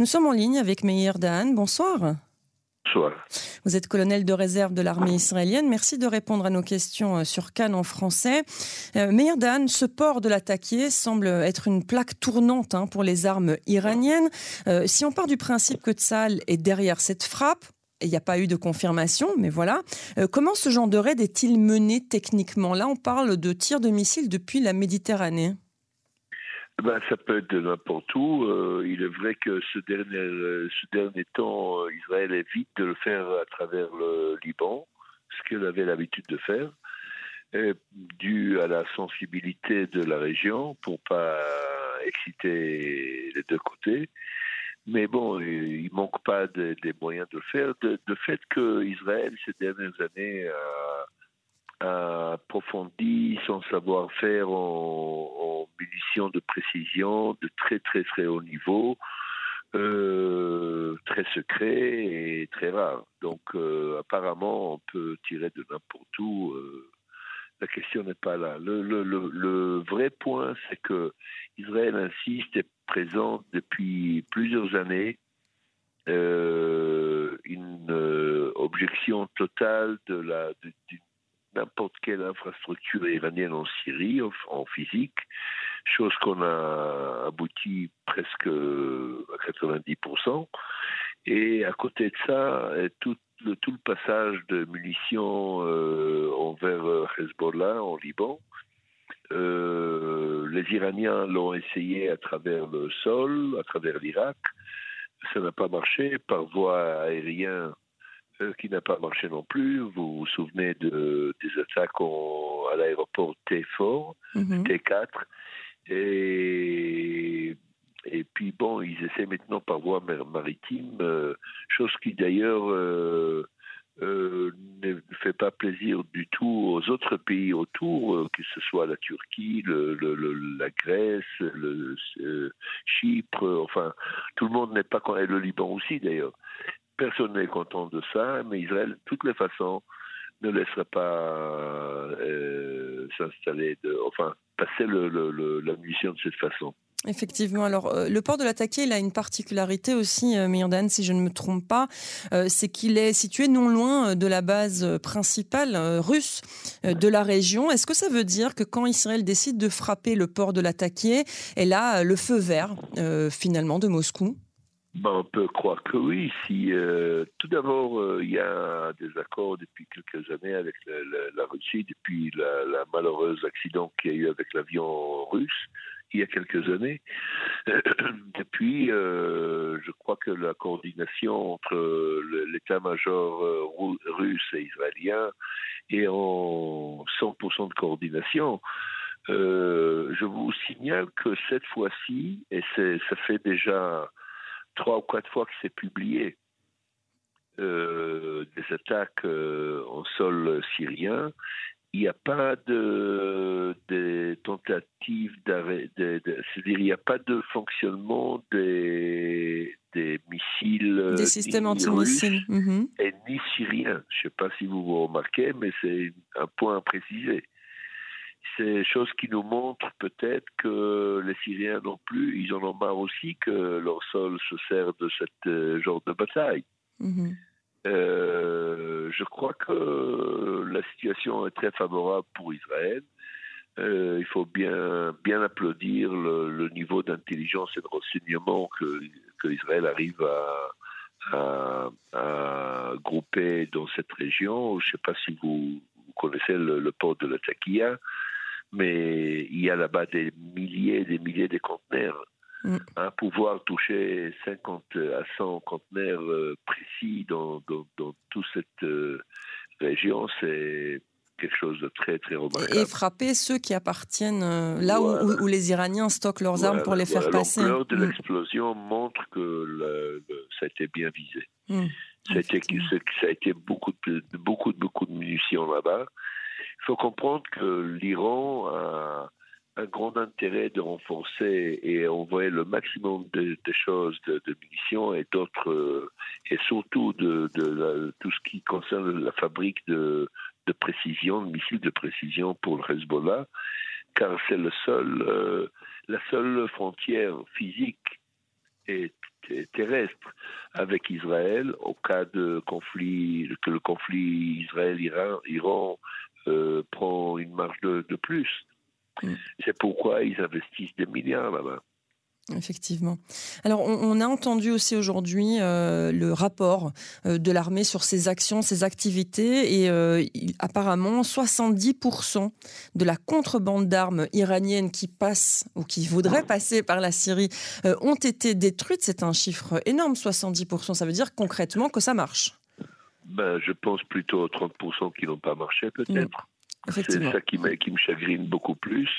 Nous sommes en ligne avec Meir Dan. Bonsoir. Bonsoir. Vous êtes colonel de réserve de l'armée israélienne. Merci de répondre à nos questions euh, sur Cannes en français. Euh, Meir Dan, ce port de l'attaquer semble être une plaque tournante hein, pour les armes iraniennes. Euh, si on part du principe que Tzal est derrière cette frappe, il n'y a pas eu de confirmation, mais voilà. Euh, comment ce genre de raid est-il mené techniquement? Là, on parle de tirs de missiles depuis la Méditerranée. Ben, ça peut être de n'importe où. Euh, il est vrai que ce dernier, euh, ce dernier temps, Israël évite de le faire à travers le Liban, ce qu'il avait l'habitude de faire, dû à la sensibilité de la région pour pas exciter les deux côtés. Mais bon, il manque pas des moyens de le faire. De, fait que Israël, ces dernières années, a, approfondi son savoir-faire en, munitions de précision de très très très haut niveau, euh, très secret et très rare. Donc euh, apparemment, on peut tirer de n'importe où. Euh, la question n'est pas là. Le, vrai point, c'est que Israël insiste et présente depuis plusieurs années une objection totale de la n'importe quelle infrastructure iranienne en Syrie, en, physique, chose qu'on a abouti presque à 90%. Et à côté de ça, tout le, tout le passage de munitions euh, envers euh, Hezbollah en Liban. Euh, les Iraniens l'ont essayé à travers le sol, à travers l'Irak. Ça n'a pas marché par voie aérienne qui n'a pas marché non plus. Vous vous souvenez de, des attaques à l'aéroport T4, mhm. T4. Et et puis bon, ils essaient maintenant par voie maritime, euh, chose qui d'ailleurs euh, euh, ne fait pas plaisir du tout aux autres pays autour, que ce soit la Turquie, le, la Grèce, le, Chypre, enfin tout le monde n'est pas et le Liban aussi d'ailleurs. Personne n'est content de ça, mais Israël, de toutes les façons, ne laissera pas s'installer, enfin passer le, la munition de cette façon. Effectivement. Alors, euh, le port de l'Attaqué, il a une particularité aussi, euh, si je ne me trompe pas, euh, c'est qu'il est situé non loin euh, de la base principale russe de la région. Est-ce que ça veut dire que quand Israël décide de frapper le port de l'Attaqué, elle a le feu vert finalement de Moscou? Ben, on peut croire que oui. Si tout d'abord il y a des accords depuis quelques années avec la, Russie, depuis la, la malheureuse accident qu'il y a eu avec l'avion russe, il y a quelques années. Et puis, euh, je crois que la coordination entre l'état-major euh, russe et israélien est en 100% de coordination. Euh, je vous signale que cette fois-ci, et ça fait déjà trois ou quatre fois que c'est publié, des attaques en sol syrien, il n'y a pas de, tentatives d'arrêt, c'est-à-dire il n'y a pas de fonctionnement des, des missiles, des systèmes anti-missiles, mhm. et ni syriens. Je ne sais pas si vous vous remarquez, mais c'est un point à préciser. C'est chose qui nous montre peut-être que les Syriens non plus, ils en ont marre aussi que leur sol se sert de ce euh, genre de bataille. Mhm. Euh, je crois que la situation est très favorable pour Israël. Euh, il faut bien, bien applaudir le, niveau d'intelligence et de renseignement que, que Israël arrive à, à, grouper dans cette région. Je ne sais pas si vous, connaissez le, port de la Takia, mais il y a là-bas des milliers et des milliers de conteneurs Mm. Hein, pouvoir toucher 50 à 100 conteneurs euh, précis dans, dans, toute cette euh, région, c'est quelque chose de très très remarquable. Et frapper ceux qui appartiennent euh, là où, où, les Iraniens stockent leurs armes pour les faire passer. L'ampleur de mm. l'explosion montre que ça a été bien visé. Mm. Ça, a été, ça a été beaucoup de, beaucoup, beaucoup de munitions là-bas. Faut comprendre que l'Iran a un grand intérêt de renforcer et envoyer le maximum de, choses, de, munitions et d'autres, euh, et surtout de, tout ce qui concerne la fabrique de, précision, de missiles de précision pour le Hezbollah, car c'est euh, la seule frontière physique et terrestre avec Israël au cas de conflit, que le conflit Israël-Iran prend une marge de, plus. Mm. C'est pourquoi ils investissent des milliards là-bas. Effectivement. Alors, on, a entendu aussi aujourd'hui euh, le rapport euh, de l'armée sur ses actions, ses activités, et euh, apparemment 70% de la contrebande d'armes iraniennes qui passe ou qui voudrait passer par la Syrie ont été détruites. C'est un chiffre énorme, 70%. Ça veut dire concrètement que ça marche. Ben, je pense plutôt aux 30% qui n'ont pas marché, peut-être. C'est ça qui, qui me chagrine beaucoup plus.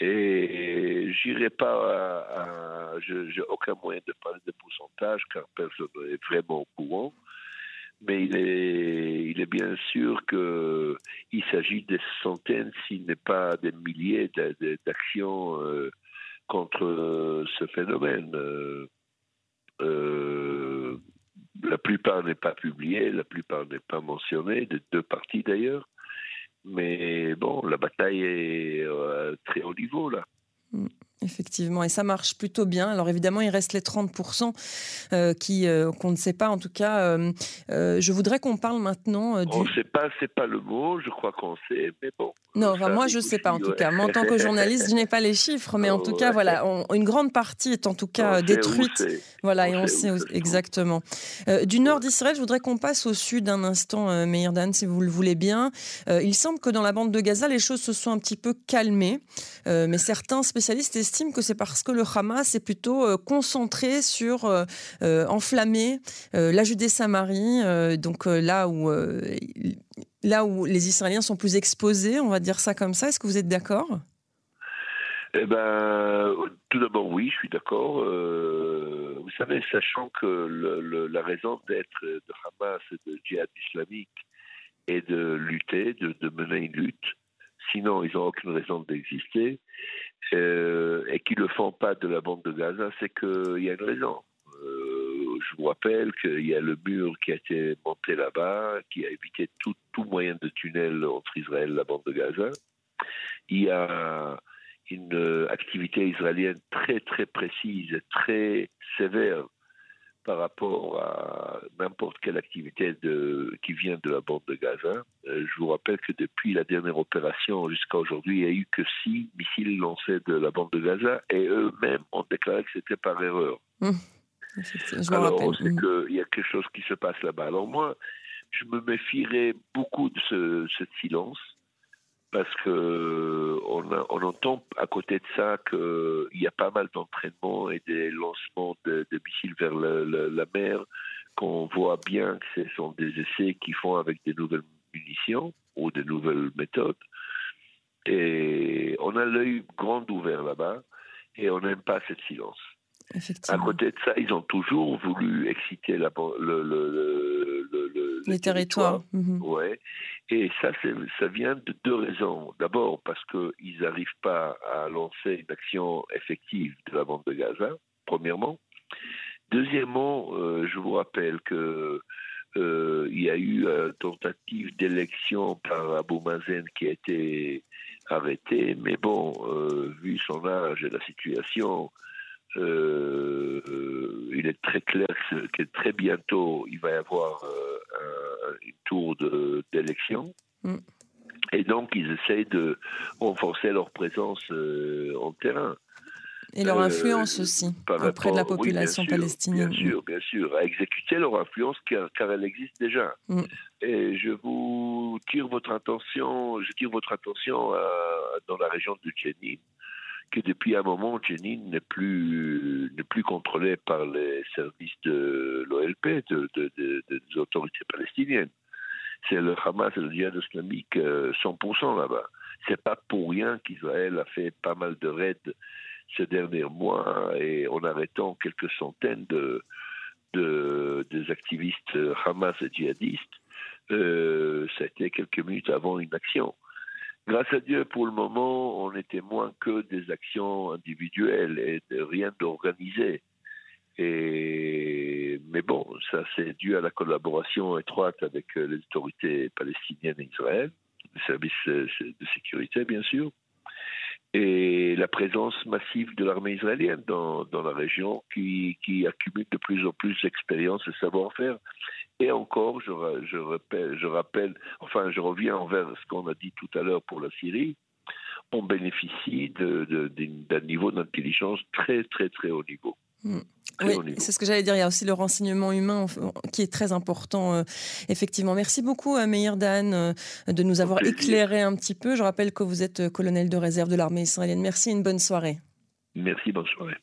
Et j'irai pas à, je j'ai aucun moyen de parler de pourcentage car personne n'est vraiment au courant. Mais il est, il est bien sûr qu'il s'agit de centaines, s'il n'est pas des milliers d'actions euh, contre ce phénomène. Euh, euh, la plupart n'est pas publiée, la plupart n'est pas mentionnée, de deux parties d'ailleurs. Mais bon, la bataille est euh, très haut niveau là. Effectivement, et ça marche plutôt bien. Alors évidemment, il reste les 30% euh, qui euh, qu'on ne sait pas. En tout cas, euh, je voudrais qu'on parle maintenant du. On ne sait pas, c'est pas le mot. Je crois qu'on sait, mais bon. Non, moi je ne sais pas en tout cas. Moi, en tant que journaliste, je n'ai pas les chiffres, mais en tout cas, voilà, une grande partie est en tout cas détruite. Voilà, et on sait exactement. du nord d'Israël, je voudrais qu'on passe au sud un instant, Meir Dan, si vous le voulez bien. il semble que dans la bande de Gaza, les choses se sont un petit peu calmées, mais certains spécialistes que c'est parce que le Hamas est plutôt euh, concentré sur euh, euh, enflammer la Judée-Samarie, donc là où là où les Israéliens sont plus exposés, on va dire ça comme ça. Est-ce que vous êtes d'accord? Eh ben, tout d'abord, oui, je suis d'accord. vous savez, sachant que la raison d'être de Hamas et de djihad islamique est de lutter, de, de mener une lutte, sinon ils n'ont aucune raison d'exister, euh, et qui ne font pas de la bande de Gaza, c'est qu'il y a une raison. Euh, je vous rappelle qu'il y a le mur qui a été monté là-bas, qui a évité tout, tout moyen de tunnel entre Israël et la bande de Gaza. Il y a une activité israélienne très très précise, très sévère par rapport à n'importe quelle activité de, qui vient de la bande de Gaza. Euh, je vous rappelle que depuis la dernière opération jusqu'à aujourd'hui, il n'y a eu que six missiles lancés de la bande de Gaza et eux-mêmes ont déclaré que c'était par erreur. Mmh. Alors, on sait qu'il y a quelque chose qui se passe là-bas. Alors moi, je me méfierais beaucoup de ce, ce silence parce que on, on, entend à côté de ça qu'il y a pas mal d'entraînements et des lancements de, missiles vers la mer, qu'on voit bien que ce sont des essais qu'ils font avec des nouvelles munitions ou des nouvelles méthodes. Et on a l'œil grand ouvert là-bas et on n'aime pas ce silence. À côté de ça, ils ont toujours voulu exciter la, le, le, le, les territoires. Mhm. Ouais. Et ça, ça vient de deux raisons. D'abord, parce qu'ils n'arrivent pas à lancer une action effective de la bande de Gaza, premièrement. Deuxièmement, euh, je vous rappelle que euh, il y a eu une tentative d'élection par Abou Mazen qui a été arrêté, mais bon, euh, vu son âge et la situation, euh, il est très clair que, très bientôt, il va y avoir euh, un, tour d'élection. Mm. Et donc, ils essayent de renforcer leur présence euh, en terrain. Et leur influence aussi auprès de la population palestinienne. Bien sûr, bien sûr, à exécuter leur influence car, car elle existe déjà. Mm. Et je vous tire votre attention, je tire votre attention dans la région de Jenin, que depuis un moment, Jenin n'est plus, n'est plus contrôlé par les services de l'OLP, de, des autorités palestiniennes. C'est le Hamas et le djihad islamique 100% euh, là-bas. C'est pas pour rien qu'Israël a fait pas mal de raids ces derniers mois et en arrêtant quelques centaines de, de des activistes Hamas et djihadistes, euh, ça a été quelques minutes avant une action. Grâce à Dieu, pour le moment, on était moins que des actions individuelles et rien d'organisé. Mais bon, ça c'est dû à la collaboration étroite avec euh, les autorités palestiniennes et Israël, les services euh, de sécurité bien sûr. et la présence massive de l'armée israélienne dans, la région qui, accumule de plus en plus d'expérience et savoir-faire. Et encore, je, je, rappelle, je rappelle, enfin, je reviens envers ce qu'on a dit tout à l'heure pour la Syrie, on bénéficie d'un de, niveau d'intelligence très, très, très haut niveau. Hmm. Oui, c'est ce que j'allais dire. Il y a aussi le renseignement humain qui est très important, euh, effectivement. Merci beaucoup, à euh, Meir Dan, euh, de nous avoir éclairé un petit peu. Je rappelle que vous êtes colonel de réserve de l'armée israélienne. Merci et une bonne soirée. Merci, bonne soirée.